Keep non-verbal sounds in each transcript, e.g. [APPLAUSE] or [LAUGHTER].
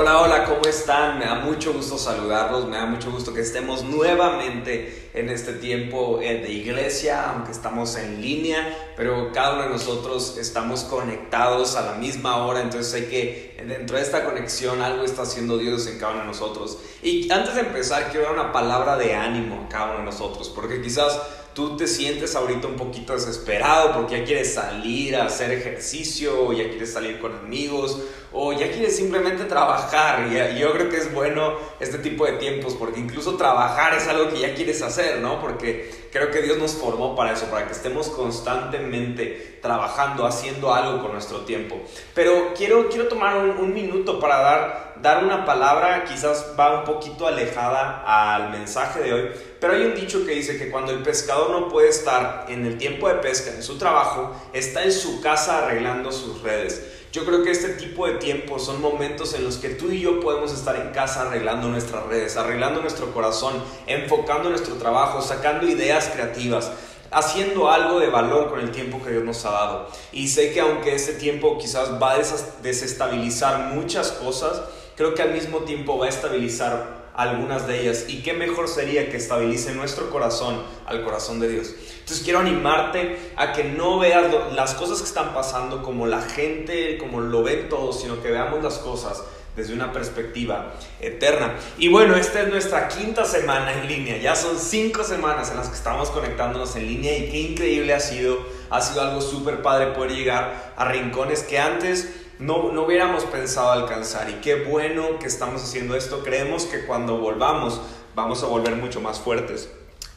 Hola, hola, ¿cómo están? Me da mucho gusto saludarlos, me da mucho gusto que estemos nuevamente en este tiempo eh, de iglesia, aunque estamos en línea, pero cada uno de nosotros estamos conectados a la misma hora, entonces hay que, dentro de esta conexión, algo está haciendo Dios en cada uno de nosotros. Y antes de empezar, quiero dar una palabra de ánimo a cada uno de nosotros, porque quizás tú te sientes ahorita un poquito desesperado porque ya quieres salir a hacer ejercicio, o ya quieres salir con amigos, o ya quieres simplemente trabajar. Y yo creo que es bueno este tipo de tiempos porque incluso trabajar es algo que ya quieres hacer, ¿no? Porque creo que Dios nos formó para eso, para que estemos constantemente trabajando, haciendo algo con nuestro tiempo. Pero quiero, quiero tomar un, minuto para dar, dar una palabra, quizás va un poquito alejada al mensaje de hoy, pero hay un dicho que dice que cuando el pescador no puede estar en el tiempo de pesca, en su trabajo, está en su casa arreglando sus redes. Yo creo que este tipo de tiempos son momentos en los que tú y yo podemos estar en casa arreglando nuestras redes, arreglando nuestro corazón, enfocando nuestro trabajo, sacando ideas creativas, haciendo algo de valor con el tiempo que Dios nos ha dado. Y sé que aunque este tiempo quizás va a desestabilizar muchas cosas, creo que al mismo tiempo va a estabilizar algunas de ellas. Y qué mejor sería que estabilice nuestro corazón al corazón de Dios. Entonces quiero animarte a que no veas las cosas que están pasando como la gente, como lo ven todos, sino que veamos las cosas desde una perspectiva eterna. Y bueno, esta es nuestra quinta semana en línea. Ya son cinco semanas en las que estamos conectándonos en línea y qué increíble ha sido. Ha sido algo súper padre poder llegar a rincones que antes no, no hubiéramos pensado alcanzar. Y qué bueno que estamos haciendo esto. Creemos que cuando volvamos vamos a volver mucho más fuertes.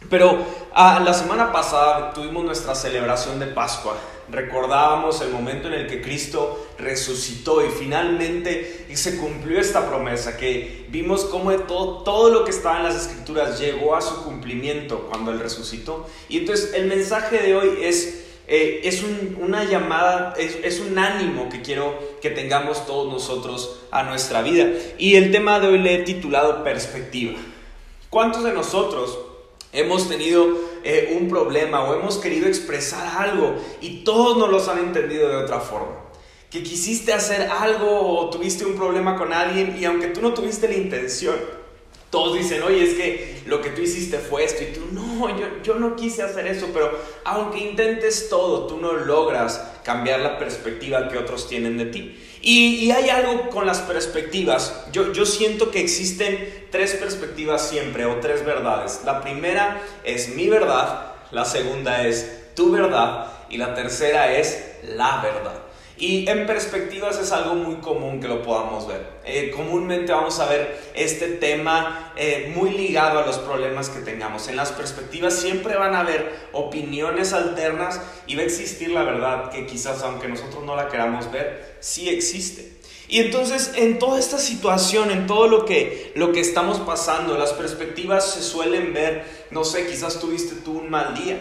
Pero ah, la semana pasada tuvimos nuestra celebración de Pascua. Recordábamos el momento en el que Cristo resucitó y finalmente se cumplió esta promesa, que vimos cómo todo, todo lo que estaba en las escrituras llegó a su cumplimiento cuando Él resucitó. Y entonces el mensaje de hoy es eh, es una llamada, es, un ánimo que quiero que tengamos todos nosotros a nuestra vida. Y el tema de hoy le he titulado perspectiva. ¿Cuántos de nosotros hemos tenido eh, un problema o hemos querido expresar algo y todos nos los han entendido de otra forma? Que quisiste hacer algo o tuviste un problema con alguien y aunque tú no tuviste la intención, todos dicen, oye, es que lo que tú hiciste fue esto y tú, no, yo, yo no quise hacer eso, pero aunque intentes todo, tú no logras cambiar la perspectiva que otros tienen de ti. Y, hay algo con las perspectivas, yo, yo siento que existen tres perspectivas siempre o tres verdades. La primera es mi verdad, la segunda es tu verdad y la tercera es la verdad. Y en perspectivas es algo muy común que lo podamos ver. Eh, comúnmente vamos a ver este tema eh, muy ligado a los problemas que tengamos. En las perspectivas siempre van a haber opiniones alternas y va a existir la verdad que quizás aunque nosotros no la queramos ver, sí existe. Y entonces en toda esta situación, en todo lo que, lo que estamos pasando, las perspectivas se suelen ver, no sé, quizás tuviste tú un mal día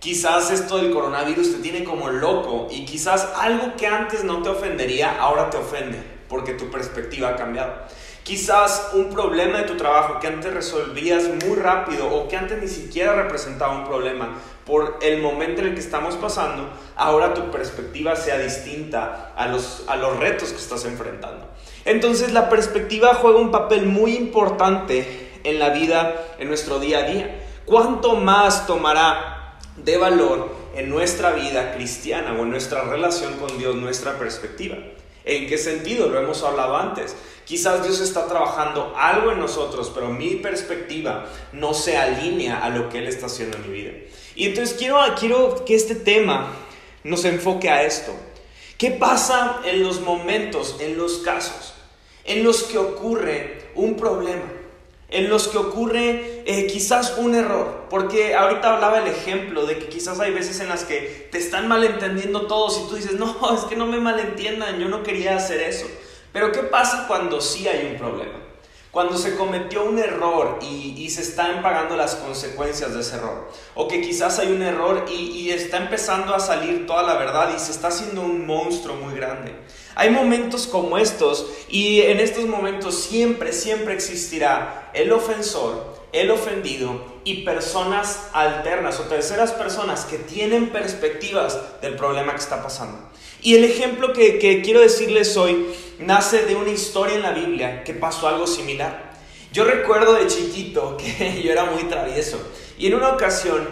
Quizás esto del coronavirus te tiene como loco y quizás algo que antes no te ofendería ahora te ofende porque tu perspectiva ha cambiado. Quizás un problema de tu trabajo que antes resolvías muy rápido o que antes ni siquiera representaba un problema por el momento en el que estamos pasando, ahora tu perspectiva sea distinta a los, a los retos que estás enfrentando. Entonces la perspectiva juega un papel muy importante en la vida, en nuestro día a día. ¿Cuánto más tomará de valor en nuestra vida cristiana o en nuestra relación con Dios, nuestra perspectiva. ¿En qué sentido? Lo hemos hablado antes. Quizás Dios está trabajando algo en nosotros, pero mi perspectiva no se alinea a lo que Él está haciendo en mi vida. Y entonces quiero, quiero que este tema nos enfoque a esto. ¿Qué pasa en los momentos, en los casos, en los que ocurre un problema? En los que ocurre eh, quizás un error, porque ahorita hablaba el ejemplo de que quizás hay veces en las que te están malentendiendo todos y tú dices, no, [LAUGHS] es que no me malentiendan, yo no quería hacer eso. Pero ¿qué pasa cuando sí hay un problema? Cuando se cometió un error y, se están pagando las consecuencias de ese error. O que quizás hay un error y, y está empezando a salir toda la verdad y se está haciendo un monstruo muy grande. Hay momentos como estos y en estos momentos siempre, siempre existirá el ofensor, el ofendido y personas alternas o terceras personas que tienen perspectivas del problema que está pasando. Y el ejemplo que, que quiero decirles hoy nace de una historia en la Biblia que pasó algo similar. Yo recuerdo de chiquito [LAUGHS] que yo era muy travieso y en una ocasión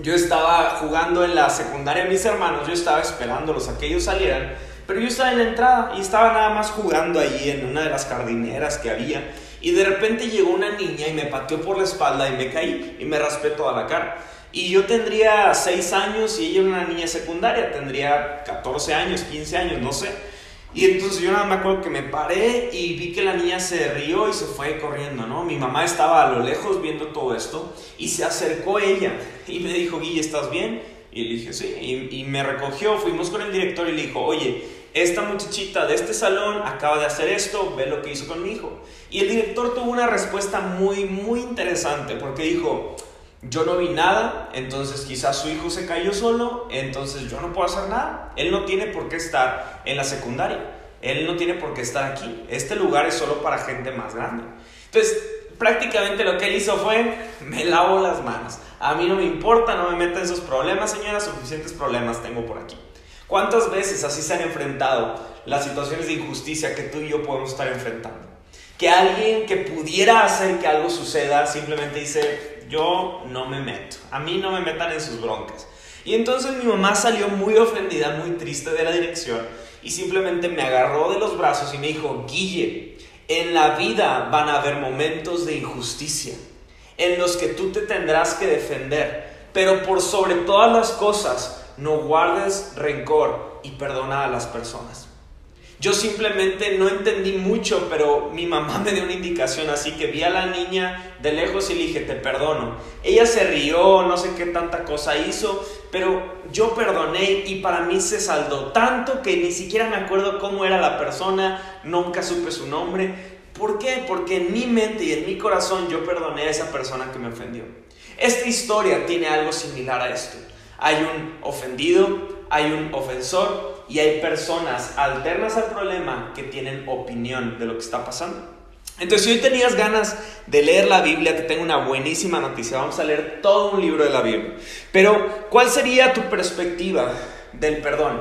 yo estaba jugando en la secundaria mis hermanos, yo estaba esperándolos a que ellos salieran, pero yo estaba en la entrada y estaba nada más jugando allí en una de las jardineras que había y de repente llegó una niña y me pateó por la espalda y me caí y me raspé toda la cara. Y yo tendría 6 años y ella era una niña secundaria, tendría 14 años, 15 años, no sé. Y entonces yo nada me acuerdo que me paré y vi que la niña se rió y se fue corriendo, ¿no? Mi mamá estaba a lo lejos viendo todo esto y se acercó ella y me dijo, Guille, ¿estás bien? Y le dije, sí, y, y me recogió, fuimos con el director y le dijo, oye, esta muchachita de este salón acaba de hacer esto, ve lo que hizo con mi hijo. Y el director tuvo una respuesta muy, muy interesante porque dijo, yo no vi nada, entonces quizás su hijo se cayó solo, entonces yo no puedo hacer nada. Él no tiene por qué estar en la secundaria, él no tiene por qué estar aquí. Este lugar es solo para gente más grande. Entonces, prácticamente lo que él hizo fue, me lavo las manos. A mí no me importa, no me meta en esos problemas, señora, suficientes problemas tengo por aquí. ¿Cuántas veces así se han enfrentado las situaciones de injusticia que tú y yo podemos estar enfrentando? Que alguien que pudiera hacer que algo suceda simplemente dice, yo no me meto, a mí no me metan en sus broncas. Y entonces mi mamá salió muy ofendida, muy triste de la dirección y simplemente me agarró de los brazos y me dijo, Guille, en la vida van a haber momentos de injusticia en los que tú te tendrás que defender, pero por sobre todas las cosas, no guardes rencor y perdona a las personas. Yo simplemente no entendí mucho, pero mi mamá me dio una indicación, así que vi a la niña de lejos y le dije, te perdono. Ella se rió, no sé qué tanta cosa hizo, pero yo perdoné y para mí se saldó tanto que ni siquiera me acuerdo cómo era la persona, nunca supe su nombre. ¿Por qué? Porque en mi mente y en mi corazón yo perdoné a esa persona que me ofendió. Esta historia tiene algo similar a esto. Hay un ofendido, hay un ofensor y hay personas alternas al problema que tienen opinión de lo que está pasando. Entonces, si hoy tenías ganas de leer la Biblia, te tengo una buenísima noticia. Vamos a leer todo un libro de la Biblia. Pero, ¿cuál sería tu perspectiva del perdón?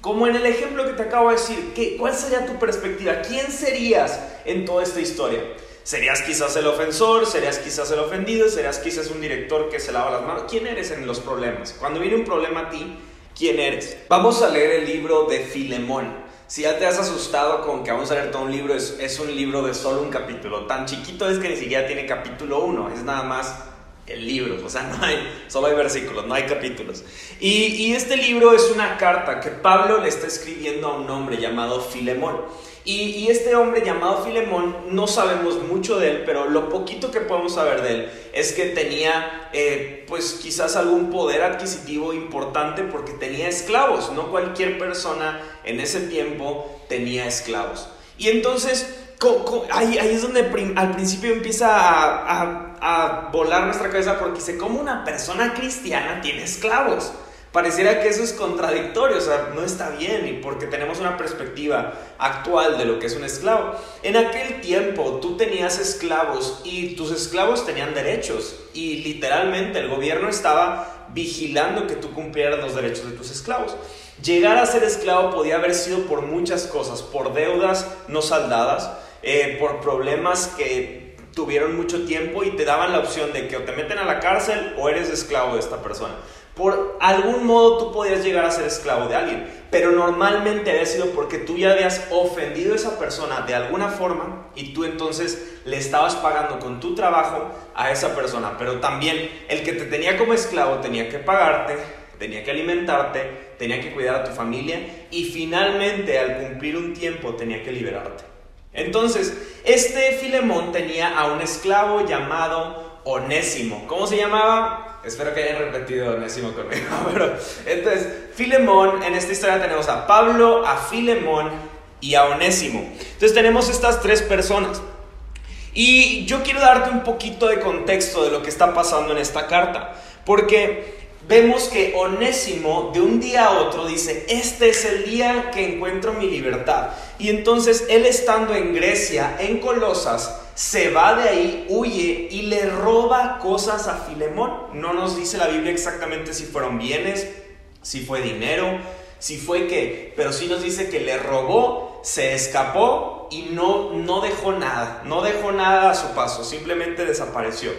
Como en el ejemplo que te acabo de decir, ¿qué, ¿cuál sería tu perspectiva? ¿Quién serías en toda esta historia? ¿Serías quizás el ofensor? ¿Serías quizás el ofendido? ¿Serías quizás un director que se lava las manos? ¿Quién eres en los problemas? Cuando viene un problema a ti, quién eres. Vamos a leer el libro de Filemón. Si ya te has asustado con que vamos a leer todo un libro, es, un libro de solo un capítulo. Tan chiquito es que ni siquiera tiene capítulo 1, es nada más el libro, o sea, [LAUGHS] no hay, solo hay versículos, no hay capítulos. Y, y este libro es una carta que Pablo le está escribiendo a un hombre llamado Filemón. Y, este hombre llamado Filemón, no sabemos mucho de él, pero lo poquito que podemos saber de él es que tenía, eh, pues quizás algún poder adquisitivo importante porque tenía esclavos. No cualquier persona en ese tiempo tenía esclavos. Y entonces, ahí, es donde al principio empieza a, a volar nuestra cabeza porque dice, ¿cómo una persona cristiana tiene esclavos? Pareciera que eso es contradictorio, o sea, no está bien y porque tenemos una perspectiva actual de lo que es un esclavo. En aquel tiempo tú tenías esclavos y tus esclavos tenían derechos y literalmente el gobierno estaba vigilando que tú cumplieras los derechos de tus esclavos. Llegar a ser esclavo podía haber sido por muchas cosas, por deudas no saldadas, eh, por problemas que tuvieron mucho tiempo y te daban la opción de que o te meten a la cárcel o eres esclavo de esta persona por algún modo tú podías llegar a ser esclavo de alguien, pero normalmente había sido porque tú ya habías ofendido a esa persona de alguna forma y tú entonces le estabas pagando con tu trabajo a esa persona, pero también el que te tenía como esclavo tenía que pagarte, tenía que alimentarte, tenía que cuidar a tu familia y finalmente al cumplir un tiempo tenía que liberarte. Entonces, este Filemón tenía a un esclavo llamado Onésimo. ¿Cómo se llamaba? Espero que hayan repetido Onésimo conmigo. [LAUGHS] Pero, entonces, Filemón, en esta historia tenemos a Pablo, a Filemón y a Onésimo. Entonces tenemos estas tres personas. Y yo quiero darte un poquito de contexto de lo que está pasando en esta carta. Porque vemos que Onésimo de un día a otro dice, este es el día que encuentro mi libertad. Y entonces él estando en Grecia, en Colosas, se va de ahí, huye y le roba cosas a Filemón. No nos dice la Biblia exactamente si fueron bienes, si fue dinero, si fue qué, pero sí nos dice que le robó, se escapó y no, no dejó nada, no dejó nada a su paso, simplemente desapareció.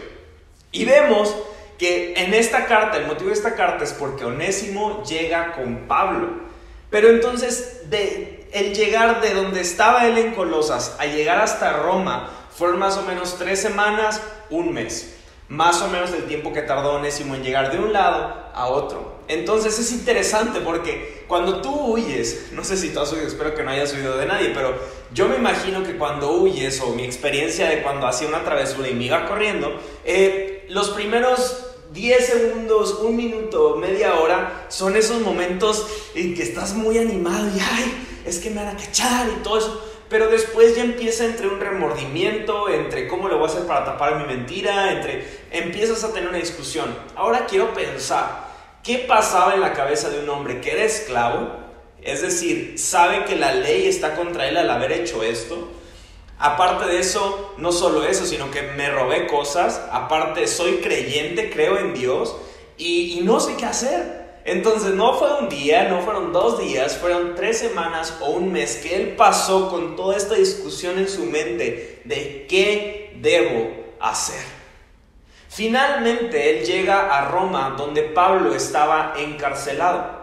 Y vemos que en esta carta, el motivo de esta carta es porque Onésimo llega con Pablo. Pero entonces, de el llegar de donde estaba él en Colosas a llegar hasta Roma, fueron más o menos tres semanas, un mes. Más o menos el tiempo que tardó Onésimo en llegar de un lado a otro. Entonces es interesante porque cuando tú huyes, [LAUGHS] no sé si tú has huido, espero que no hayas huido de nadie, pero yo me imagino que cuando huyes o mi experiencia de cuando hacía una travesura y me iba corriendo, eh, los primeros 10 segundos, un minuto, media hora, son esos momentos en que estás muy animado y, ay, es que me van a cachar y todo eso. Pero después ya empieza entre un remordimiento, entre cómo lo voy a hacer para tapar mi mentira, entre empiezas a tener una discusión. Ahora quiero pensar, ¿qué pasaba en la cabeza de un hombre que era esclavo? Es decir, sabe que la ley está contra él al haber hecho esto Aparte de eso, no solo eso, sino que me robé cosas. Aparte, soy creyente, creo en Dios y, no sé qué hacer. Entonces no fue un día, no fueron dos días, fueron tres semanas o un mes que él pasó con toda esta discusión en su mente de qué debo hacer. Finalmente él llega a Roma donde Pablo estaba encarcelado.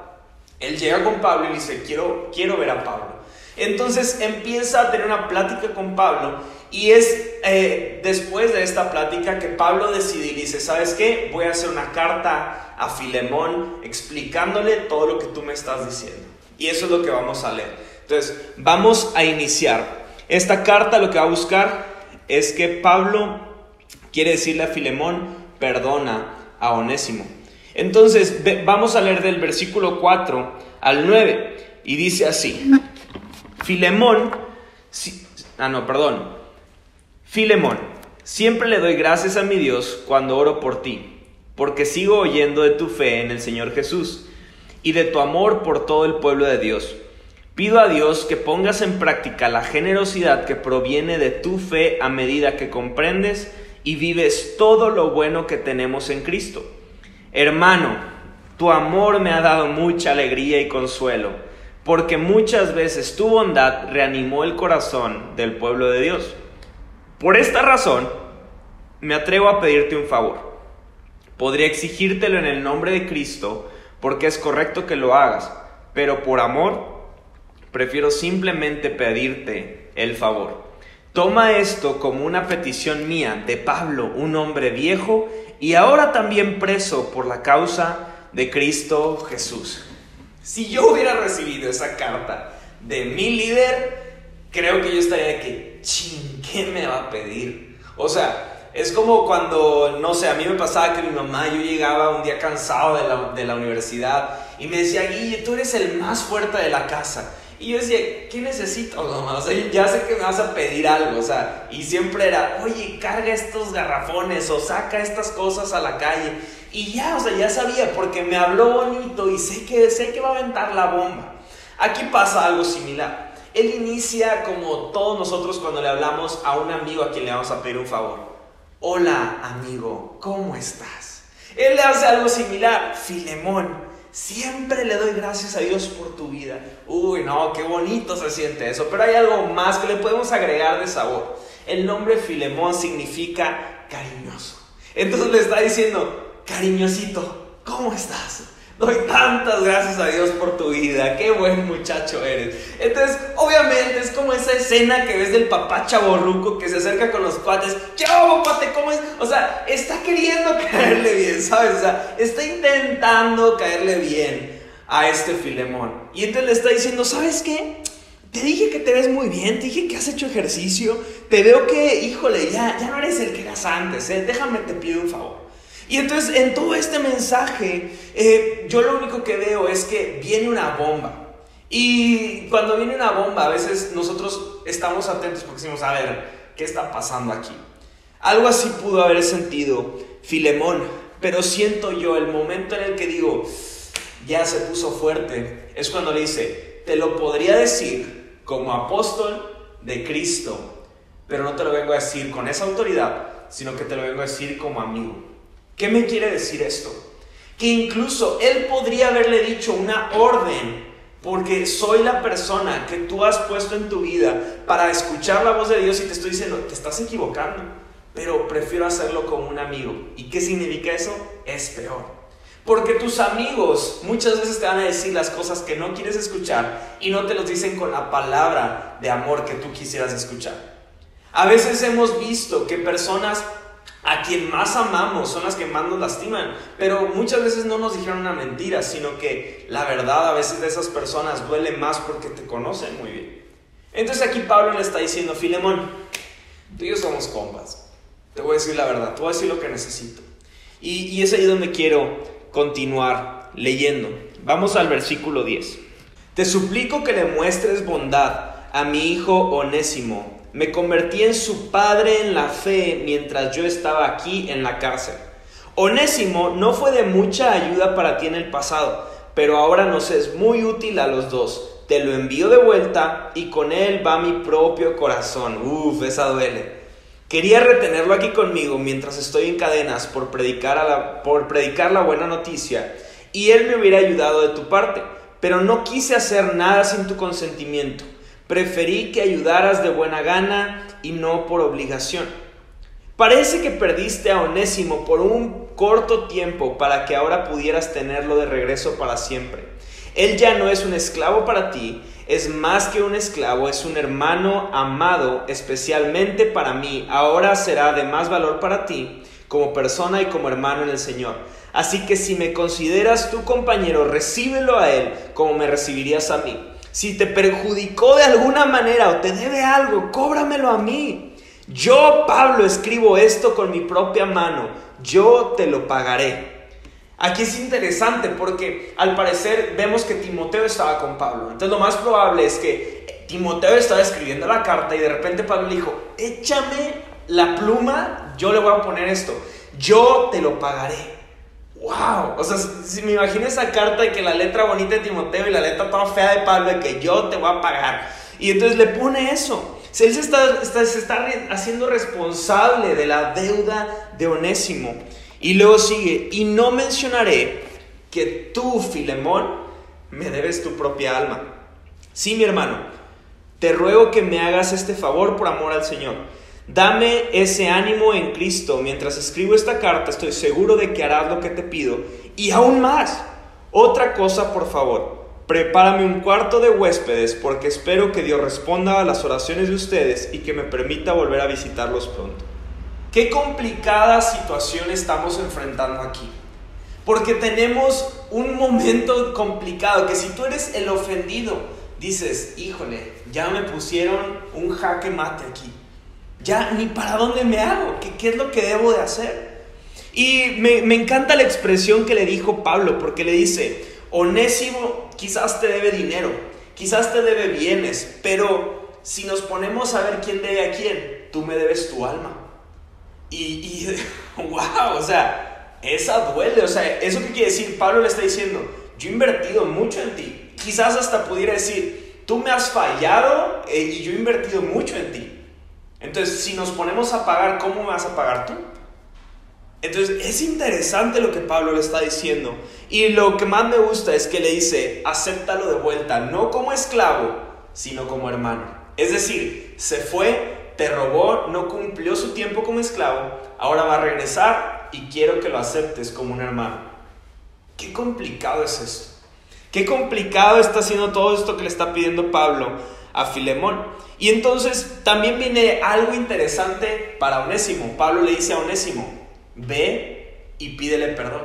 Él llega con Pablo y dice, quiero, quiero ver a Pablo. Entonces empieza a tener una plática con Pablo y es eh, después de esta plática que Pablo decide y dice, ¿sabes qué? Voy a hacer una carta a Filemón explicándole todo lo que tú me estás diciendo. Y eso es lo que vamos a leer. Entonces, vamos a iniciar. Esta carta lo que va a buscar es que Pablo quiere decirle a Filemón, perdona a Onésimo. Entonces, vamos a leer del versículo 4 al 9 y dice así. Filemón, ah no, perdón. Filemón, siempre le doy gracias a mi Dios cuando oro por ti, porque sigo oyendo de tu fe en el Señor Jesús y de tu amor por todo el pueblo de Dios. Pido a Dios que pongas en práctica la generosidad que proviene de tu fe a medida que comprendes y vives todo lo bueno que tenemos en Cristo. Hermano, tu amor me ha dado mucha alegría y consuelo porque muchas veces tu bondad reanimó el corazón del pueblo de Dios. Por esta razón, me atrevo a pedirte un favor. Podría exigírtelo en el nombre de Cristo, porque es correcto que lo hagas, pero por amor, prefiero simplemente pedirte el favor. Toma esto como una petición mía de Pablo, un hombre viejo y ahora también preso por la causa de Cristo Jesús. Si yo hubiera recibido esa carta de mi líder, creo que yo estaría de que, ¿qué me va a pedir? O sea, es como cuando, no sé, a mí me pasaba que mi mamá, yo llegaba un día cansado de la, de la universidad y me decía, Guille, tú eres el más fuerte de la casa. Y yo decía, ¿qué necesito, mamá? O sea, ya sé que me vas a pedir algo, o sea, y siempre era, oye, carga estos garrafones o saca estas cosas a la calle. Y ya, o sea, ya sabía porque me habló bonito y sé que, sé que va a aventar la bomba. Aquí pasa algo similar. Él inicia como todos nosotros cuando le hablamos a un amigo a quien le vamos a pedir un favor. Hola amigo, ¿cómo estás? Él le hace algo similar. Filemón, siempre le doy gracias a Dios por tu vida. Uy, no, qué bonito se siente eso. Pero hay algo más que le podemos agregar de sabor. El nombre Filemón significa cariñoso. Entonces le está diciendo, cariñosito, ¿cómo estás? Doy tantas gracias a Dios por tu vida, qué buen muchacho eres. Entonces, obviamente es como esa escena que ves del papá chaborruco que se acerca con los cuates, ¿qué hago, pate? ¿Cómo es? O sea, está queriendo [LAUGHS] caerle bien, ¿sabes? O sea, está intentando caerle bien a este Filemón. Y entonces le está diciendo, ¿sabes qué? Te dije que te ves muy bien, te dije que has hecho ejercicio, te veo que, híjole, ya, ya no eres el que eras antes, ¿eh? déjame te pido un favor. Y entonces en todo este mensaje, eh, yo lo único que veo es que viene una bomba. Y cuando viene una bomba, a veces nosotros estamos atentos porque decimos, a ver, ¿qué está pasando aquí? Algo así pudo haber sentido Filemón Pero siento yo, el momento en el que digo, ya se puso fuerte, es cuando le dice, te lo podría decir como apóstol de Cristo, pero no te lo vengo a decir con esa autoridad, sino que te lo vengo a decir como amigo. ¿Qué me quiere decir esto? Que incluso él podría haberle dicho una orden, porque soy la persona que tú has puesto en tu vida para escuchar la voz de Dios y te estoy diciendo, te estás equivocando, pero prefiero hacerlo como un amigo. ¿Y qué significa eso? Es peor. Porque tus amigos muchas veces te van a decir las cosas que no quieres escuchar y no te los dicen con la palabra de amor que tú quisieras escuchar. A veces hemos visto que personas a quien más amamos son las que más nos lastiman, pero muchas veces no nos dijeron una mentira, sino que la verdad a veces de esas personas duele más porque te conocen muy bien. Entonces aquí Pablo le está diciendo, Filemón, tú y yo somos compas, te voy a decir la verdad, te voy a decir lo que necesito. Y, y es ahí donde quiero continuar leyendo. Vamos al versículo 10. Te suplico que le muestres bondad a mi hijo onésimo. Me convertí en su padre en la fe mientras yo estaba aquí en la cárcel. Onésimo no fue de mucha ayuda para ti en el pasado, pero ahora nos es muy útil a los dos. Te lo envío de vuelta y con él va mi propio corazón. Uf, esa duele. Quería retenerlo aquí conmigo mientras estoy en cadenas por predicar, la, por predicar la buena noticia y él me hubiera ayudado de tu parte, pero no quise hacer nada sin tu consentimiento. Preferí que ayudaras de buena gana y no por obligación. Parece que perdiste a Onésimo por un corto tiempo para que ahora pudieras tenerlo de regreso para siempre. Él ya no es un esclavo para ti, es más que un esclavo, es un hermano amado especialmente para mí. Ahora será de más valor para ti como persona y como hermano en el Señor. Así que si me consideras tu compañero, recíbelo a él como me recibirías a mí. Si te perjudicó de alguna manera o te debe algo, cóbramelo a mí. Yo, Pablo, escribo esto con mi propia mano. Yo te lo pagaré. Aquí es interesante porque al parecer vemos que Timoteo estaba con Pablo. Entonces lo más probable es que Timoteo estaba escribiendo la carta y de repente Pablo le dijo, échame la pluma, yo le voy a poner esto, yo te lo pagaré. ¡Wow! O sea, si me imagino esa carta de que la letra bonita de Timoteo y la letra toda fea de Pablo de que yo te voy a pagar. Y entonces le pone eso. Él se está, se está haciendo responsable de la deuda de Onésimo. Y luego sigue, y no mencionaré que tú, Filemón, me debes tu propia alma. Sí, mi hermano, te ruego que me hagas este favor por amor al Señor. Dame ese ánimo en Cristo. Mientras escribo esta carta, estoy seguro de que harás lo que te pido. Y aún más, otra cosa, por favor. Prepárame un cuarto de huéspedes porque espero que Dios responda a las oraciones de ustedes y que me permita volver a visitarlos pronto. Qué complicada situación estamos enfrentando aquí. Porque tenemos un momento complicado que si tú eres el ofendido, dices, híjole, ya me pusieron un jaque mate aquí. Ya ni para dónde me hago, qué, es lo que debo de hacer. Y me, encanta la expresión que le dijo Pablo, porque le dice, Onésimo quizás te debe dinero, quizás te debe bienes, pero si nos ponemos a ver quién debe a quién, tú me debes tu alma. Y, y [LAUGHS] wow, o sea, esa duele. O sea, ¿eso qué quiere decir? Pablo le está diciendo, yo he invertido mucho en ti. Quizás hasta pudiera decir, tú me has fallado eh, y yo he invertido mucho en ti. Entonces, si nos ponemos a pagar, ¿cómo me vas a pagar tú? Entonces, es interesante lo que Pablo le está diciendo. Y lo que más me gusta es que le dice, acéptalo de vuelta, no como esclavo, sino como hermano. Es decir, se fue, te robó, no cumplió su tiempo como esclavo, ahora va a regresar y quiero que lo aceptes como un hermano. Qué complicado es esto. Qué complicado está haciendo todo esto que le está pidiendo Pablo a Filemón. Y entonces también viene algo interesante para Onésimo. Pablo le dice a Onésimo, ve y pídele perdón.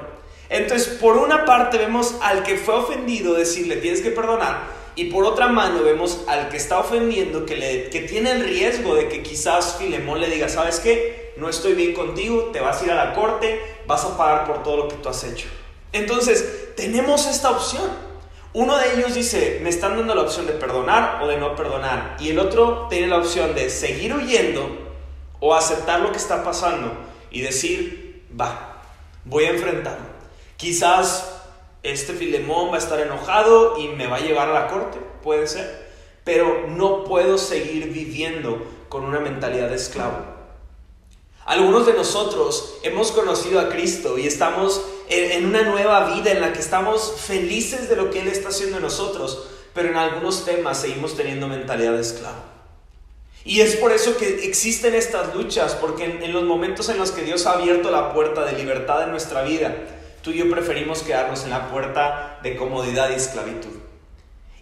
Entonces, por una parte vemos al que fue ofendido decirle, tienes que perdonar, y por otra mano vemos al que está ofendiendo, que, le, que tiene el riesgo de que quizás Filemón le diga, ¿sabes qué? No estoy bien contigo, te vas a ir a la corte, vas a pagar por todo lo que tú has hecho. Entonces, tenemos esta opción. Uno de ellos dice, me están dando la opción de perdonar o de no perdonar. Y el otro tiene la opción de seguir huyendo o aceptar lo que está pasando y decir, va, voy a enfrentarlo. Quizás este Filemón va a estar enojado y me va a llevar a la corte, puede ser, pero no puedo seguir viviendo con una mentalidad de esclavo. Algunos de nosotros hemos conocido a Cristo y estamos en una nueva vida en la que estamos felices de lo que Él está haciendo en nosotros, pero en algunos temas seguimos teniendo mentalidad de esclavo. Y es por eso que existen estas luchas, porque en, los momentos en los que Dios ha abierto la puerta de libertad en nuestra vida, tú y yo preferimos quedarnos en la puerta de comodidad y esclavitud.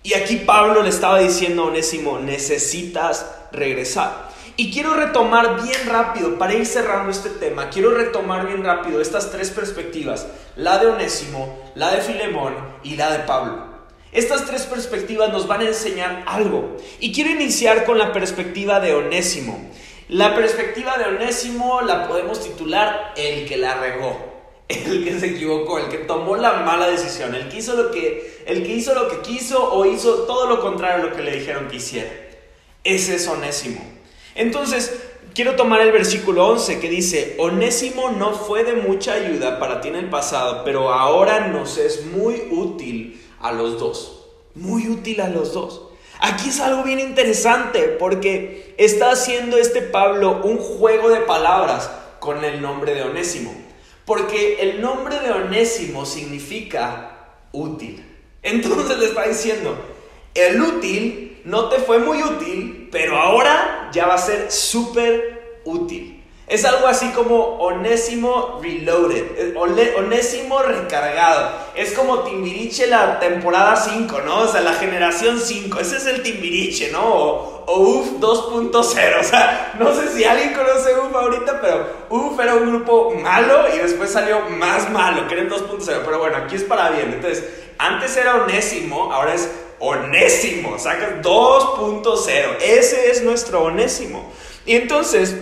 Y aquí Pablo le estaba diciendo a Onésimo, necesitas regresar. Y quiero retomar bien rápido, para ir cerrando este tema, quiero retomar bien rápido estas tres perspectivas, la de Onésimo, la de Filemón y la de Pablo. Estas tres perspectivas nos van a enseñar algo. Y quiero iniciar con la perspectiva de Onésimo. La perspectiva de Onésimo la podemos titular el que la regó el que se equivocó, el que tomó la mala decisión, el que hizo lo que, el que, hizo lo que quiso o hizo todo lo contrario a lo que le dijeron que hiciera. Ese es Onésimo. Entonces, quiero tomar el versículo 11 que dice, Onésimo no fue de mucha ayuda para ti en el pasado, pero ahora nos es muy útil a los dos. Muy útil a los dos. Aquí es algo bien interesante porque está haciendo este Pablo un juego de palabras con el nombre de Onésimo. Porque el nombre de Onésimo significa útil. Entonces le está diciendo, el útil no te fue muy útil, pero ahora ya va a ser súper útil. Es algo así como Onésimo Reloaded, Onésimo recargado. Es como Timbiriche la temporada 5, ¿no? O sea, la generación 5. Ese es el Timbiriche, ¿no? O, UF 2.0. O sea, no sé si alguien conoce UF ahorita, pero UF era un grupo malo y después salió más malo, que era el 2.0. Pero bueno, aquí es para bien. Entonces, antes era Onésimo, ahora es Onésimo. Sacas 2.0. Ese es nuestro Onésimo. Y entonces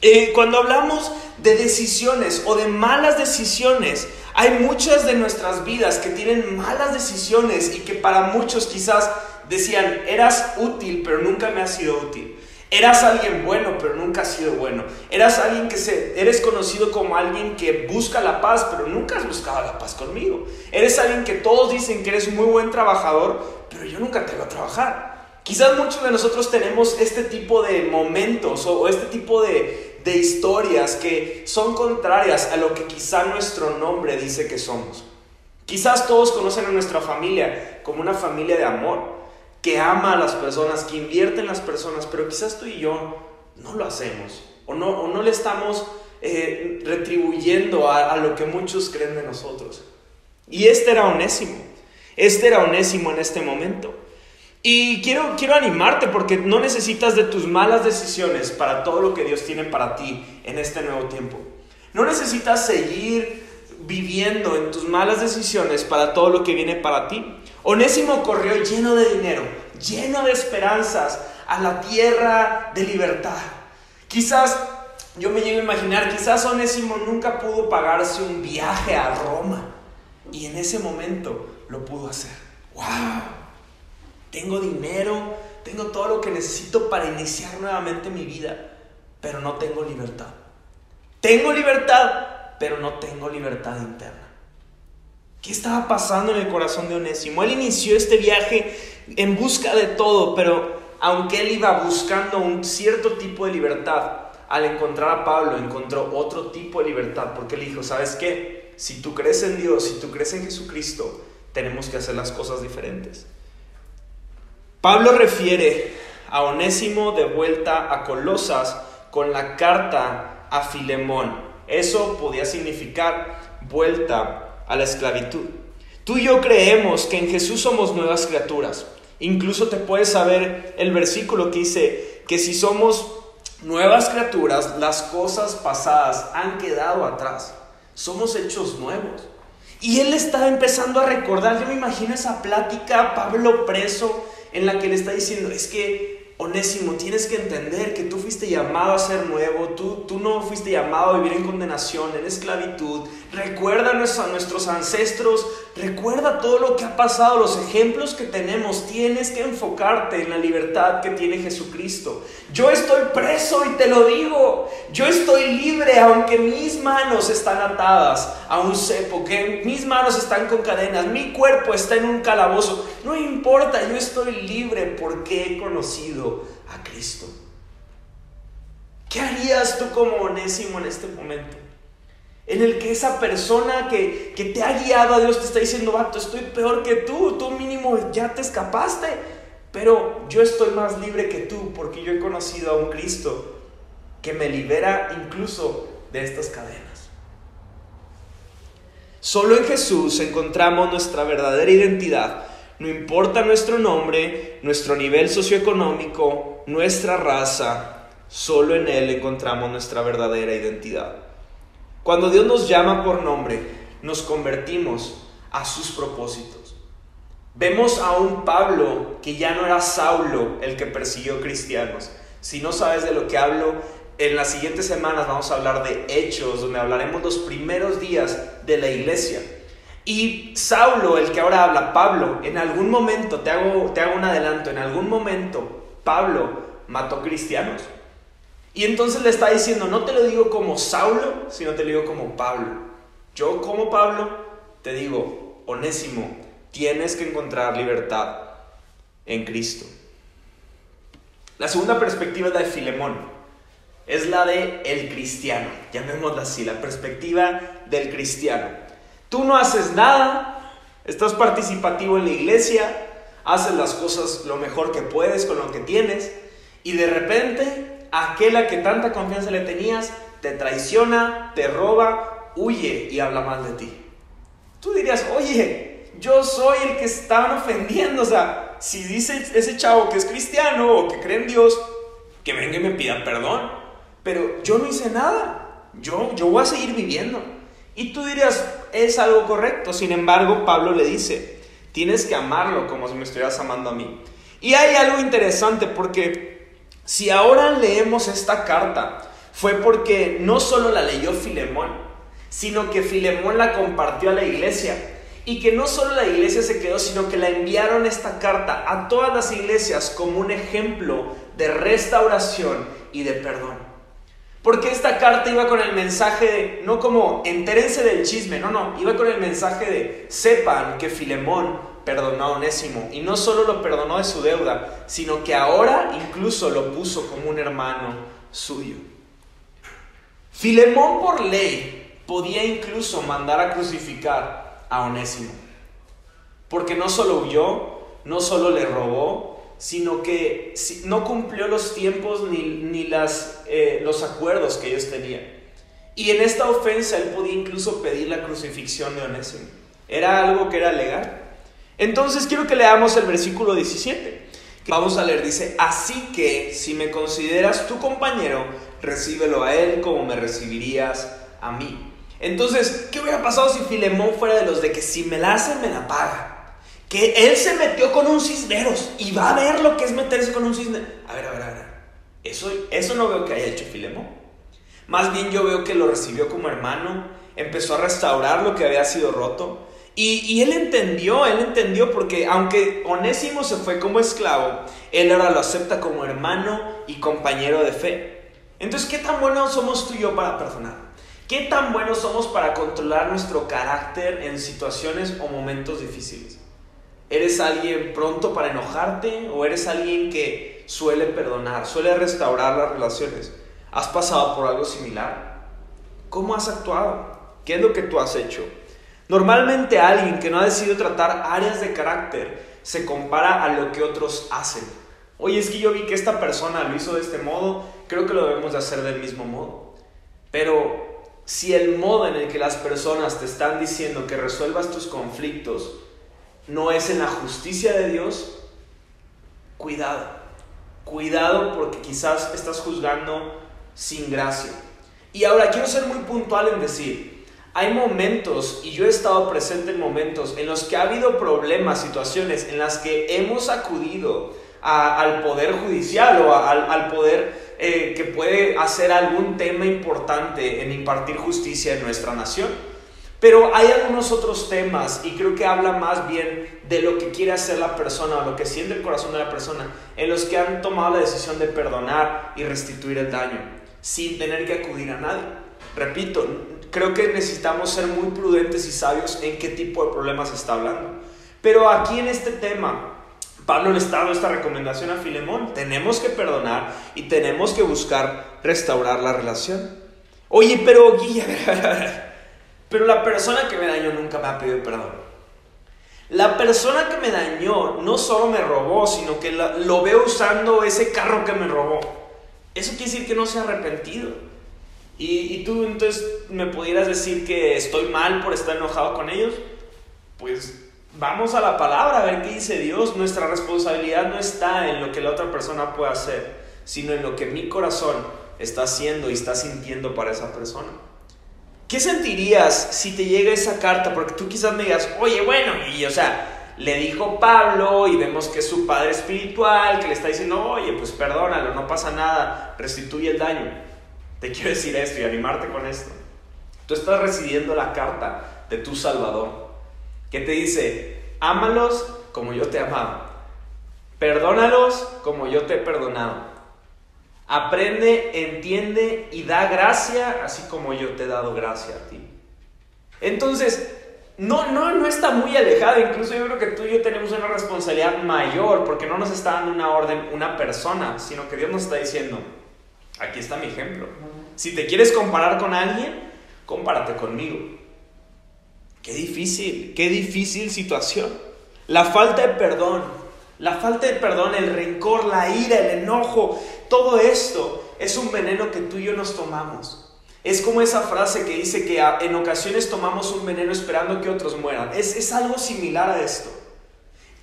eh, cuando hablamos de decisiones o de malas decisiones, hay muchas de nuestras vidas que tienen malas decisiones y que para muchos quizás decían, eras útil, pero nunca me has sido útil. Eras alguien bueno, pero nunca has sido bueno. Eras alguien que se, eres conocido como alguien que busca la paz, pero nunca has buscado la paz conmigo. Eres alguien que todos dicen que eres muy buen trabajador, pero yo nunca te a trabajar. Quizás muchos de nosotros tenemos este tipo de momentos o este tipo de, de historias que son contrarias a lo que quizá nuestro nombre dice que somos. Quizás todos conocen a nuestra familia como una familia de amor, que ama a las personas, que invierte en las personas, pero quizás tú y yo no lo hacemos o no, no le estamos eh, retribuyendo a, a lo que muchos creen de nosotros. Y este era onésimo, este era onésimo en este momento. Y quiero, quiero animarte porque no necesitas de tus malas decisiones para todo lo que Dios tiene para ti en este nuevo tiempo. No necesitas seguir viviendo en tus malas decisiones para todo lo que viene para ti. Onésimo corrió lleno de dinero, lleno de esperanzas a la tierra de libertad. Quizás, yo me llego a imaginar, quizás Onésimo nunca pudo pagarse un viaje a Roma y en ese momento lo pudo hacer. ¡Wow! Tengo dinero, tengo todo lo que necesito para iniciar nuevamente mi vida, pero no tengo libertad. Tengo libertad, pero no tengo libertad interna. ¿Qué estaba pasando en el corazón de Onésimo? Él inició este viaje en busca de todo, pero aunque él iba buscando un cierto tipo de libertad, al encontrar a Pablo encontró otro tipo de libertad, porque él dijo, ¿sabes qué? Si tú crees en Dios, si tú crees en Jesucristo, tenemos que hacer las cosas diferentes. Pablo refiere a Onésimo de vuelta a Colosas con la carta a Filemón. Eso podía significar vuelta a la esclavitud. Tú y yo creemos que en Jesús somos nuevas criaturas. Incluso te puedes saber el versículo que dice que si somos nuevas criaturas, las cosas pasadas han quedado atrás. Somos hechos nuevos. Y él está empezando a recordar, yo me imagino esa plática, Pablo preso, en la que le está diciendo, es que Onésimo, tienes que entender que tú fuiste llamado a ser nuevo, tú, tú no fuiste llamado a vivir en condenación, en esclavitud. Recuerda a nuestros ancestros Recuerda todo lo que ha pasado, los ejemplos que tenemos. Tienes que enfocarte en la libertad que tiene Jesucristo. Yo estoy preso y te lo digo. Yo estoy libre aunque mis manos están atadas a un cepo, mis manos están con cadenas, mi cuerpo está en un calabozo. No importa, yo estoy libre porque he conocido a Cristo. ¿Qué harías tú como onésimo en este momento? en el que esa persona que, te ha guiado a Dios te está diciendo, vato, estoy peor que tú, tú mínimo ya te escapaste, pero yo estoy más libre que tú porque yo he conocido a un Cristo que me libera incluso de estas cadenas. Solo en Jesús encontramos nuestra verdadera identidad. No importa nuestro nombre, nuestro nivel socioeconómico, nuestra raza, solo en Él encontramos nuestra verdadera identidad. Cuando Dios nos llama por nombre, nos convertimos a sus propósitos. Vemos a un Pablo que ya no era Saulo el que persiguió cristianos. Si no sabes de lo que hablo, en las siguientes semanas vamos a hablar de hechos, donde hablaremos los primeros días de la iglesia. Y Saulo, el que ahora habla, Pablo, en algún momento, te hago, te hago un adelanto, en algún momento Pablo mató cristianos. Y entonces le está diciendo, no te lo digo como Saulo, sino te lo digo como Pablo. Yo como Pablo te digo, onésimo, tienes que encontrar libertad en Cristo. La segunda perspectiva es la de Filemón. Es la de el cristiano, llamémosla así, la perspectiva del cristiano. Tú no haces nada, estás participativo en la iglesia, haces las cosas lo mejor que puedes con lo que tienes y de repente aquel a que tanta confianza le tenías te traiciona, te roba, huye y habla mal de ti. Tú dirías, oye, yo soy el que estaban ofendiendo. O sea, si dice ese chavo que es cristiano o que cree en Dios, que venga y me pida perdón. Pero yo no hice nada. Yo, yo voy a seguir viviendo. Y tú dirías, es algo correcto. Sin embargo, Pablo le dice, tienes que amarlo como si me estuvieras amando a mí. Y hay algo interesante porque si ahora leemos esta carta, fue porque no solo la leyó Filemón, sino que Filemón la compartió a la iglesia. Y que no solo la iglesia se quedó, sino que la enviaron esta carta a todas las iglesias como un ejemplo de restauración y de perdón. Porque esta carta iba con el mensaje de, no como entérense del chisme, no, no, iba con el mensaje de sepan que Filemón perdonó a Onésimo y no solo lo perdonó de su deuda, sino que ahora incluso lo puso como un hermano suyo. Filemón por ley podía incluso mandar a crucificar a Onésimo, porque no solo huyó, no solo le robó, sino que no cumplió los tiempos ni, ni las, eh, los acuerdos que ellos tenían. Y en esta ofensa él podía incluso pedir la crucifixión de Onésimo. Era algo que era legal. Entonces quiero que leamos el versículo 17. Vamos a leer, dice, así que si me consideras tu compañero, recíbelo a él como me recibirías a mí. Entonces, ¿qué hubiera pasado si Filemón fuera de los de que si me la hacen, me la paga? Que él se metió con un cisneros y va a ver lo que es meterse con un cisneros. A ver, a ver, a ver. Eso, eso no veo que haya hecho Filemón. Más bien yo veo que lo recibió como hermano, empezó a restaurar lo que había sido roto y, él entendió, él entendió porque aunque Onésimo se fue como esclavo, él ahora lo acepta como hermano y compañero de fe. Entonces, ¿qué tan buenos somos tú y yo para perdonar? ¿Qué tan buenos somos para controlar nuestro carácter en situaciones o momentos difíciles? ¿Eres alguien pronto para enojarte o eres alguien que suele perdonar, suele restaurar las relaciones? ¿Has pasado por algo similar? ¿Cómo has actuado? ¿Qué es lo que tú has hecho? Normalmente alguien que no ha decidido tratar áreas de carácter se compara a lo que otros hacen. Oye, es que yo vi que esta persona lo hizo de este modo, creo que lo debemos de hacer del mismo modo. Pero si el modo en el que las personas te están diciendo que resuelvas tus conflictos no es en la justicia de Dios, cuidado. Cuidado porque quizás estás juzgando sin gracia. Y ahora quiero ser muy puntual en decir, hay momentos, y yo he estado presente en momentos, en los que ha habido problemas, situaciones en las que hemos acudido al poder judicial o al, poder eh, que puede hacer algún tema importante en impartir justicia en nuestra nación. Pero hay algunos otros temas y creo que habla más bien de lo que quiere hacer la persona o lo que siente el corazón de la persona en los que han tomado la decisión de perdonar y restituir el daño sin tener que acudir a nadie. Repito, creo que necesitamos ser muy prudentes y sabios en qué tipo de problemas está hablando. Pero aquí en este tema, Pablo le está dando esta recomendación a Filemón. Tenemos que perdonar y tenemos que buscar restaurar la relación. Oye, pero Guilla, pero la persona que me dañó nunca me ha pedido perdón. La persona que me dañó no solo me robó, sino que lo veo usando ese carro que me robó. Eso quiere decir que no se ha arrepentido. Y, y, tú entonces me pudieras decir que estoy mal por estar enojado con ellos. Pues vamos a la palabra a ver qué dice Dios. Nuestra responsabilidad no está en lo que la otra persona pueda hacer, sino en lo que mi corazón está haciendo y está sintiendo para esa persona. ¿Qué sentirías si te llega esa carta? Porque tú quizás me digas, oye, bueno, y o sea, le dijo Pablo y vemos que es su padre espiritual, que le está diciendo, oye, pues perdónalo, no pasa nada, restituye el daño. Te [LAUGHS] quiero decir esto y animarte con esto. Tú estás recibiendo la carta de tu Salvador, que te dice, ámalos como yo te amado, perdónalos como yo te he perdonado. Aprende, entiende y da gracia, así como yo te he dado gracia a ti. Entonces, no, no, no está muy alejado. Incluso yo creo que tú y yo tenemos una responsabilidad mayor, porque no nos está dando una orden una persona, sino que Dios nos está diciendo, aquí está mi ejemplo. Si te quieres comparar con alguien, compárate conmigo. Qué difícil, qué difícil situación. La falta de perdón, la falta de perdón, el rencor, la ira, el enojo, todo esto es un veneno que tú y yo nos tomamos. Es como esa frase que dice que en ocasiones tomamos un veneno esperando que otros mueran. Es, es algo similar a esto.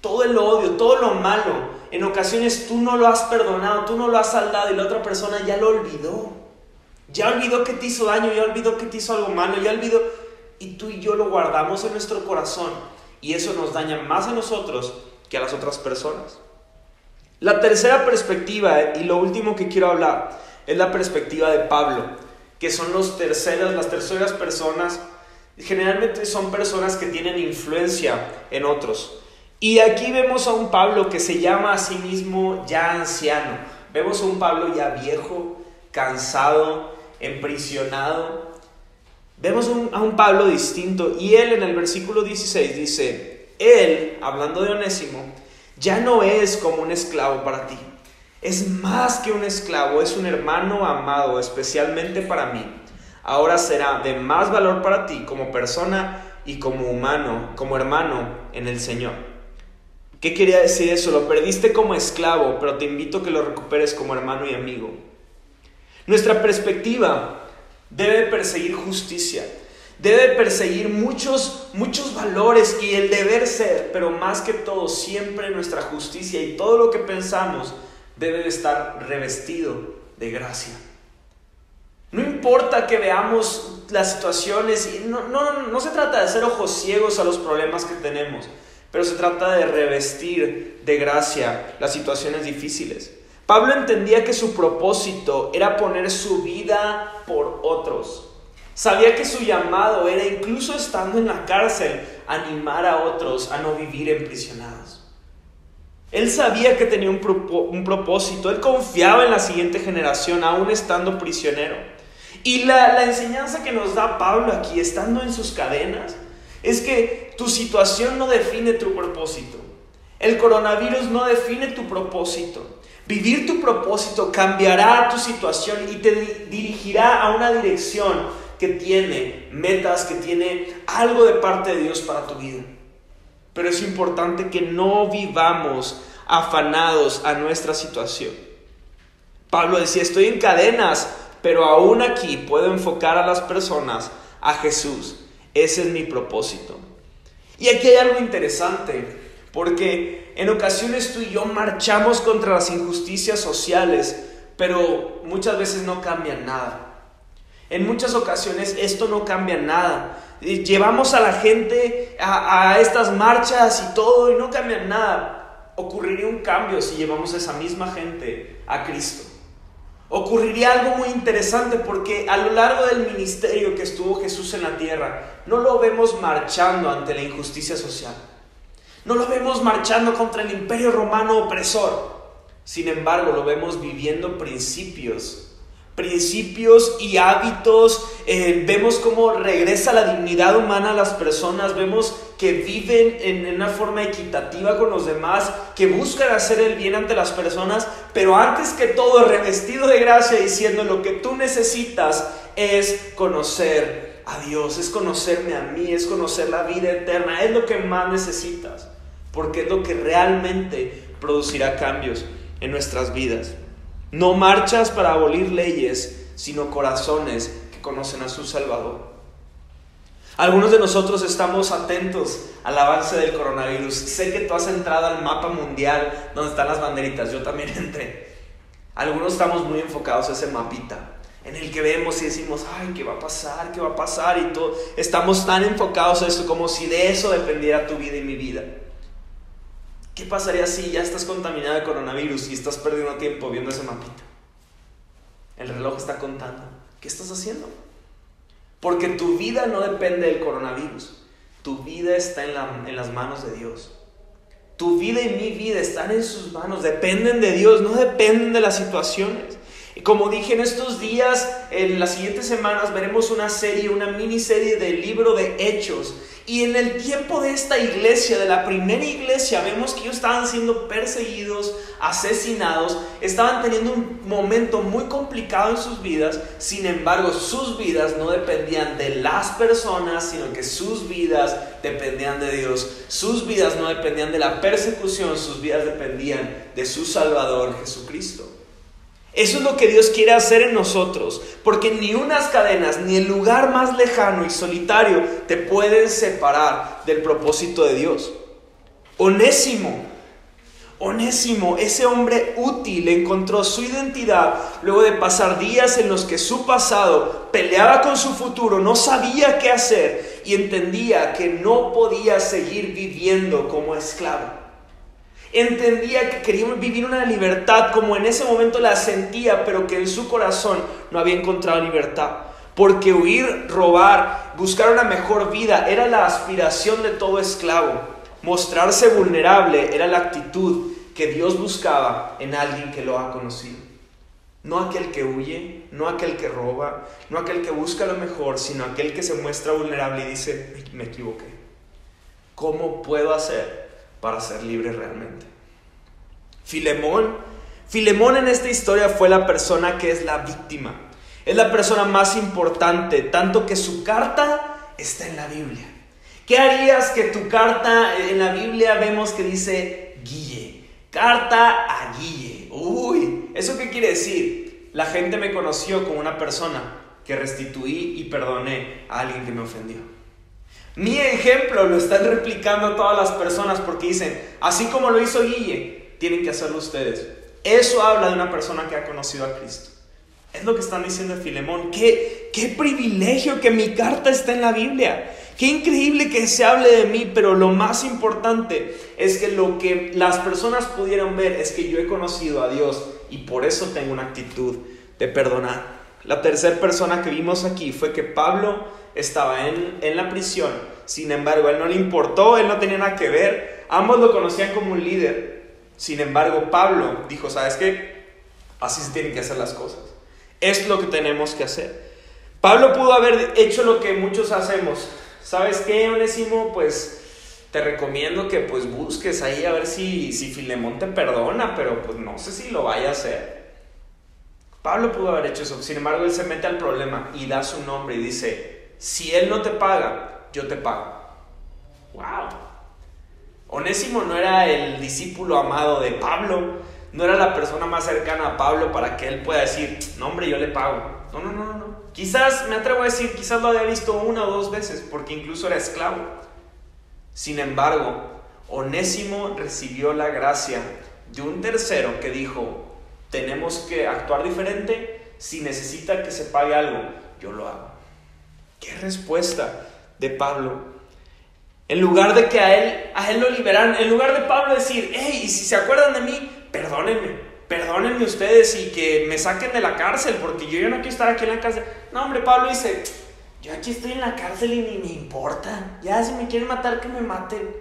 Todo el odio, todo lo malo, en ocasiones tú no lo has perdonado, tú no lo has saldado y la otra persona ya lo olvidó. Ya olvidó que te hizo daño, ya olvidó que te hizo algo malo, ya olvidó. Y tú y yo lo guardamos en nuestro corazón y eso nos daña más a nosotros que a las otras personas. La tercera perspectiva y lo último que quiero hablar es la perspectiva de Pablo, que son los terceras, las terceras personas, generalmente son personas que tienen influencia en otros. Y aquí vemos a un Pablo que se llama a sí mismo ya anciano. Vemos a un Pablo ya viejo, cansado, emprisionado. Vemos a un Pablo distinto y él en el versículo 16 dice, él, hablando de Onésimo, ya no es como un esclavo para ti. Es más que un esclavo, es un hermano amado, especialmente para mí. Ahora será de más valor para ti como persona y como humano, como hermano en el Señor. ¿Qué quería decir eso? Lo perdiste como esclavo, pero te invito a que lo recuperes como hermano y amigo. Nuestra perspectiva debe perseguir justicia debe perseguir muchos, muchos valores y el deber ser, pero más que todo siempre nuestra justicia y todo lo que pensamos debe estar revestido de gracia. No importa que veamos las situaciones, y no, no, no se trata de ser ojos ciegos a los problemas que tenemos, pero se trata de revestir de gracia las situaciones difíciles. Pablo entendía que su propósito era poner su vida por otros. Sabía que su llamado era, incluso estando en la cárcel, animar a otros a no vivir emprisionados. Él sabía que tenía un, propósito, él confiaba en la siguiente generación, aún estando prisionero. Y la, la enseñanza que nos da Pablo aquí, estando en sus cadenas, es que tu situación no define tu propósito. El coronavirus no define tu propósito. Vivir tu propósito cambiará tu situación y te dirigirá a una dirección que tiene metas, que tiene algo de parte de Dios para tu vida. Pero es importante que no vivamos afanados a nuestra situación. Pablo decía, estoy en cadenas, pero aún aquí puedo enfocar a las personas a Jesús. Ese es mi propósito. Y aquí hay algo interesante, porque en ocasiones tú y yo marchamos contra las injusticias sociales, pero muchas veces no cambian nada. En muchas ocasiones esto no cambia nada. Llevamos a la gente a, estas marchas y todo y no cambia nada. Ocurriría un cambio si llevamos a esa misma gente a Cristo. ocurriría algo muy interesante porque a lo largo del ministerio que estuvo Jesús en la tierra, no lo vemos marchando ante la injusticia social. No lo vemos marchando contra el imperio romano opresor. Sin embargo, lo vemos viviendo principios principios y hábitos, eh, vemos cómo regresa la dignidad humana a las personas, vemos que viven en, una forma equitativa con los demás, que buscan hacer el bien ante las personas, pero antes que todo revestido de gracia diciendo lo que tú necesitas es conocer a Dios, es conocerme a mí, es conocer la vida eterna, es lo que más necesitas, porque es lo que realmente producirá cambios en nuestras vidas. No marchas para abolir leyes, sino corazones que conocen a su Salvador. Algunos de nosotros estamos atentos al avance del coronavirus. Sé que tú has entrado al mapa mundial donde están las banderitas, yo también [LAUGHS] entré. Algunos estamos muy enfocados a ese mapita, en el que vemos y decimos, ay, ¿qué va a pasar? ¿Qué va a pasar? Y todo. Estamos tan enfocados a eso como si de eso dependiera tu vida y mi vida. ¿Qué pasaría si ya estás contaminado de coronavirus y estás perdiendo tiempo viendo ese mapita? El reloj está contando. ¿Qué estás haciendo? Porque tu vida no depende del coronavirus. Tu vida está en, en las manos de Dios. Tu vida y mi vida están en sus manos. Dependen de Dios, no dependen de las situaciones. Como dije en estos días, en las siguientes semanas veremos una serie, una miniserie del libro de Hechos y en el tiempo de esta iglesia, de la primera iglesia, vemos que ellos estaban siendo perseguidos, asesinados, estaban teniendo un momento muy complicado en sus vidas. Sin embargo, sus vidas no dependían de las personas, sino que sus vidas dependían de Dios. Sus vidas no dependían de la persecución, sus vidas dependían de su Salvador Jesucristo. Eso es lo que Dios quiere hacer en nosotros, porque ni unas cadenas, ni el lugar más lejano y solitario te pueden separar del propósito de Dios. Onésimo, Onésimo, ese hombre útil, encontró su identidad luego de pasar días en los que su pasado peleaba con su futuro, no sabía qué hacer y entendía que no podía seguir viviendo como esclavo entendía que quería vivir una libertad como en ese momento la sentía, pero que en su corazón no había encontrado libertad. Porque huir, robar, buscar una mejor vida era la aspiración de todo esclavo. Mostrarse vulnerable era la actitud que Dios buscaba en alguien que lo ha conocido. No aquel que huye, no aquel que roba, no aquel que busca lo mejor, sino aquel que se muestra vulnerable y dice, me equivoqué. ¿Cómo puedo hacer para ser libre realmente. Filemón, Filemón en esta historia fue la persona que es la víctima. Es la persona más importante, tanto que su carta está en la Biblia. ¿Qué harías que tu carta en la Biblia vemos que dice Guille? Carta a Guille. Uy, ¿eso qué quiere decir? La gente me conoció como una persona que restituí y perdoné a alguien que me ofendió. Mi ejemplo lo están replicando todas las personas porque dicen, así como lo hizo Guille, tienen que hacerlo ustedes. Eso habla de una persona que ha conocido a Cristo. Es lo que están diciendo de Filemón. ¿Qué, qué privilegio que mi carta está en la Biblia. Qué increíble que se hable de mí, pero lo más importante es que lo que las personas pudieron ver es que yo he conocido a Dios y por eso tengo una actitud de perdonar. La tercera persona que vimos aquí fue que Pablo estaba en, la prisión, sin embargo, a él no le importó, él no tenía nada que ver, ambos lo conocían como un líder, sin embargo, Pablo dijo, ¿sabes qué? Así se tienen que hacer las cosas, es lo que tenemos que hacer. Pablo pudo haber hecho lo que muchos hacemos, ¿sabes qué, Onésimo? Pues te recomiendo que pues busques ahí a ver si, si Filemón te perdona, pero pues no sé si lo vaya a hacer. Pablo pudo haber hecho eso, sin embargo, él se mete al problema y da su nombre y dice, si él no te paga, yo te pago. ¡Wow! Onésimo no era el discípulo amado de Pablo, no era la persona más cercana a Pablo para que él pueda decir, no hombre, yo le pago. No, no, no, no. Quizás, me atrevo a decir, quizás lo había visto una o dos veces, porque incluso era esclavo. Sin embargo, Onésimo recibió la gracia de un tercero que dijo, tenemos que actuar diferente, si necesita que se pague algo, yo lo hago. Qué respuesta de Pablo. En lugar de que a él, a él lo liberaran, en lugar de Pablo decir, hey, si se acuerdan de mí, perdónenme. perdónenme ustedes y que me saquen de la cárcel porque yo ya no quiero estar aquí en la cárcel. No, hombre, Pablo dice, yo aquí estoy en la cárcel y ni me importa. Ya si me quieren matar, que me maten.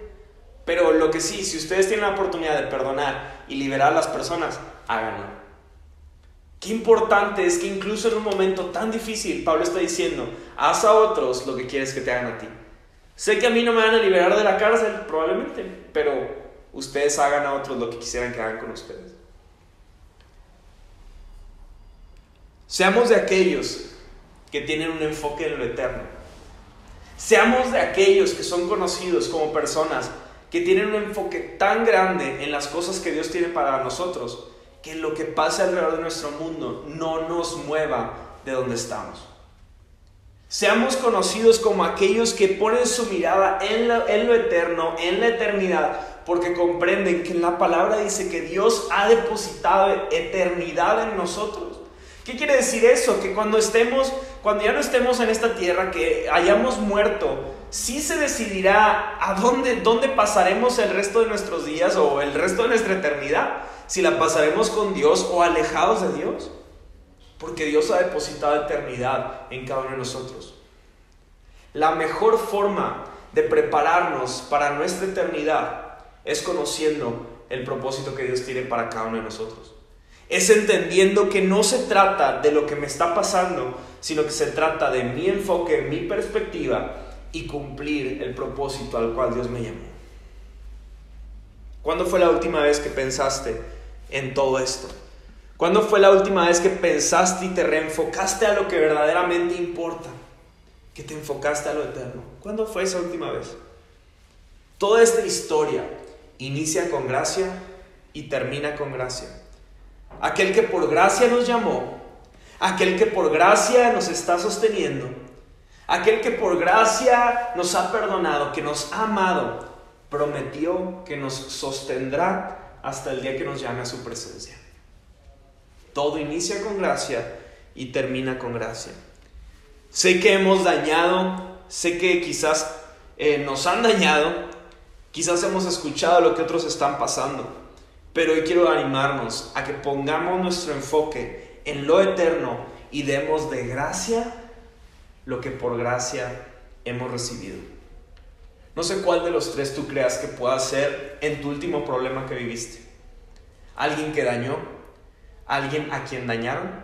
Pero lo que sí, si ustedes tienen la oportunidad de perdonar y liberar a las personas, háganlo. Qué importante es que incluso en un momento tan difícil, Pablo está diciendo, haz a otros lo que quieres que te hagan a ti. Sé que a mí no me van a liberar de la cárcel, probablemente, pero ustedes hagan a otros lo que quisieran que hagan con ustedes. Seamos de aquellos que tienen un enfoque en lo eterno. Seamos de aquellos que son conocidos como personas que tienen un enfoque tan grande en las cosas que Dios tiene para nosotros, que lo que pase alrededor de nuestro mundo no nos mueva de donde estamos. Seamos conocidos como aquellos que ponen su mirada en lo, eterno, en la eternidad, porque comprenden que la palabra dice que Dios ha depositado eternidad en nosotros. ¿Qué quiere decir eso? Que cuando estemos, cuando ya no estemos en esta tierra, que hayamos muerto, sí se decidirá a dónde, dónde pasaremos el resto de nuestros días o el resto de nuestra eternidad. Si la pasaremos con Dios o alejados de Dios. Porque Dios ha depositado eternidad en cada uno de nosotros. La mejor forma de prepararnos para nuestra eternidad es conociendo el propósito que Dios tiene para cada uno de nosotros. Es entendiendo que no se trata de lo que me está pasando, sino que se trata de mi enfoque, mi perspectiva y cumplir el propósito al cual Dios me llamó. ¿Cuándo fue la última vez que pensaste en todo esto? ¿Cuándo fue la última vez que pensaste y te reenfocaste a lo que verdaderamente importa? Que te enfocaste a lo eterno. ¿Cuándo fue esa última vez? Toda esta historia inicia con gracia y termina con gracia. Aquel que por gracia nos llamó, aquel que por gracia nos está sosteniendo, Aquel que por gracia nos ha perdonado, que nos ha amado, prometió que nos sostendrá hasta el día que nos llame a su presencia. Todo inicia con gracia y termina con gracia. Sé que hemos dañado, sé que quizás eh, nos han dañado, quizás hemos escuchado lo que otros están pasando, pero hoy quiero animarnos a que pongamos nuestro enfoque en lo eterno y demos de gracia lo que por gracia hemos recibido. No sé cuál de los tres tú creas que pueda ser en tu último problema que viviste. Alguien que dañó, alguien a quien dañaron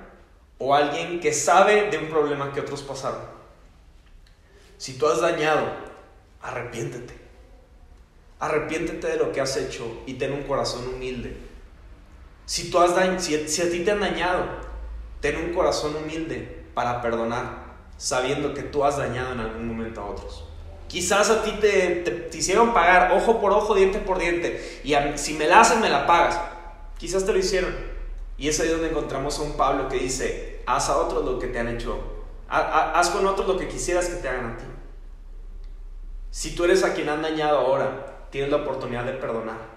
o alguien que sabe de un problema que otros pasaron. Si tú has dañado, arrepiéntete. Arrepiéntete de lo que has hecho y ten un corazón humilde. Si, tú has si, si a ti te han dañado, ten un corazón humilde para perdonar sabiendo que tú has dañado en algún momento a otros. Quizás a ti te, hicieron pagar ojo por ojo, diente por diente, y si me la hacen, me la pagas. Quizás te lo hicieron. Y es ahí donde encontramos a un Pablo que dice, haz a otros lo que te han hecho, haz con otros lo que quisieras que te hagan a ti. Si tú eres a quien han dañado ahora, tienes la oportunidad de perdonar.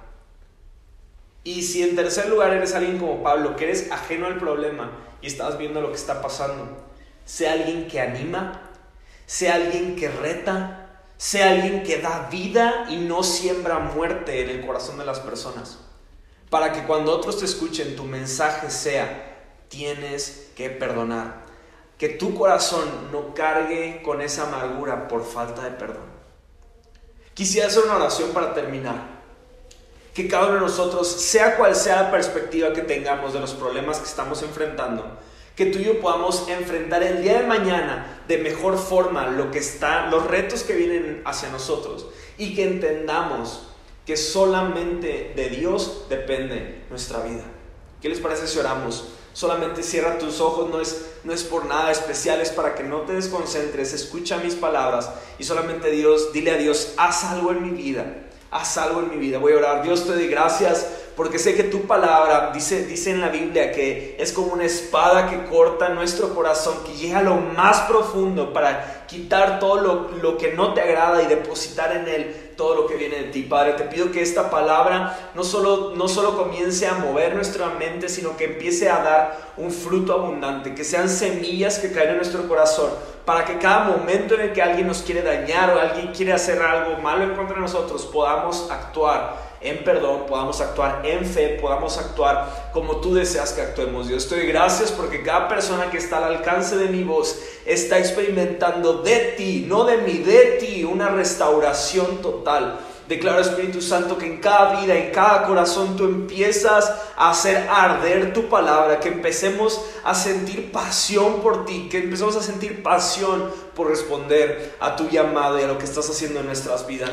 Y si en tercer lugar eres alguien como Pablo, que eres ajeno al problema y estás viendo lo que está pasando, sea alguien que anima, sea alguien que reta, sea alguien que da vida y no siembra muerte en el corazón de las personas. Para que cuando otros te escuchen tu mensaje sea, tienes que perdonar. Que tu corazón no cargue con esa amargura por falta de perdón. Quisiera hacer una oración para terminar. Que cada uno de nosotros, sea cual sea la perspectiva que tengamos de los problemas que estamos enfrentando, que tú y yo podamos enfrentar el día de mañana de mejor forma lo que está, los retos que vienen hacia nosotros y que entendamos que solamente de Dios depende nuestra vida. ¿Qué les parece si oramos? Solamente cierra tus ojos, no es, no es por nada especial, es para que no te desconcentres, escucha mis palabras y solamente Dios, dile a Dios, haz algo en mi vida, haz algo en mi vida. Voy a orar, Dios te doy gracias porque sé que tu palabra dice, dice en la Biblia que es como una espada que corta nuestro corazón, que llega a lo más profundo para quitar todo lo, lo que no te agrada y depositar en él todo lo que viene de ti. Padre, te pido que esta palabra no solo, no solo comience a mover nuestra mente, sino que empiece a dar un fruto abundante, que sean semillas que caen en nuestro corazón, para que cada momento en el que alguien nos quiere dañar o alguien quiere hacer algo malo en contra de nosotros, podamos actuar en perdón, podamos actuar en fe, podamos actuar como tú deseas que actuemos. Dios, te doy gracias porque cada persona que está al alcance de mi voz está experimentando de ti, no de mí, de ti, una restauración total. Declaro Espíritu Santo que en cada vida, en cada corazón tú empiezas a hacer arder tu palabra, que empecemos a sentir pasión por ti, que empecemos a sentir pasión por responder a tu llamado y a lo que estás haciendo en nuestras vidas.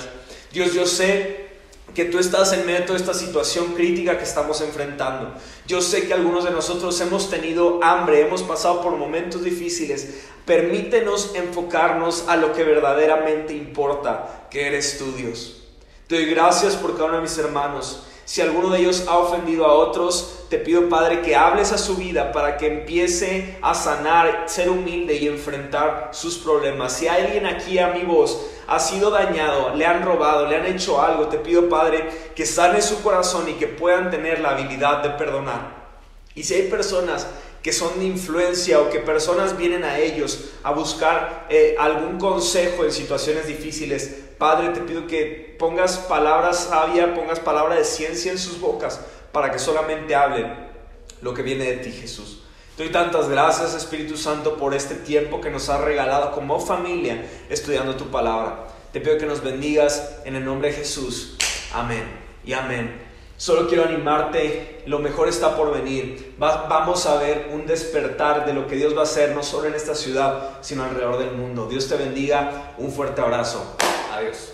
Dios, yo sé que tú estás en medio de toda esta situación crítica que estamos enfrentando. Yo sé que algunos de nosotros hemos tenido hambre, hemos pasado por momentos difíciles. Permítenos enfocarnos a lo que verdaderamente importa, que eres tú, Dios. Te doy gracias por cada uno de mis hermanos. Si alguno de ellos ha ofendido a otros, te pido, Padre, que hables a su vida para que empiece a sanar, ser humilde y enfrentar sus problemas. Si alguien aquí a mi voz ha sido dañado, le han robado, le han hecho algo, te pido, Padre, que sane su corazón y que puedan tener la habilidad de perdonar. Y si hay personas que son de influencia o que personas vienen a ellos a buscar eh, algún consejo en situaciones difíciles, Padre, te pido que pongas palabras sabias, pongas palabra de ciencia en sus bocas para que solamente hablen lo que viene de ti, Jesús. Doy tantas gracias, Espíritu Santo, por este tiempo que nos has regalado como familia estudiando tu palabra. Te pido que nos bendigas en el nombre de Jesús. Amén y amén. Solo quiero animarte, lo mejor está por venir. vamos a ver un despertar de lo que Dios va a hacer, no solo en esta ciudad, sino alrededor del mundo. Dios te bendiga, un fuerte abrazo. Adiós.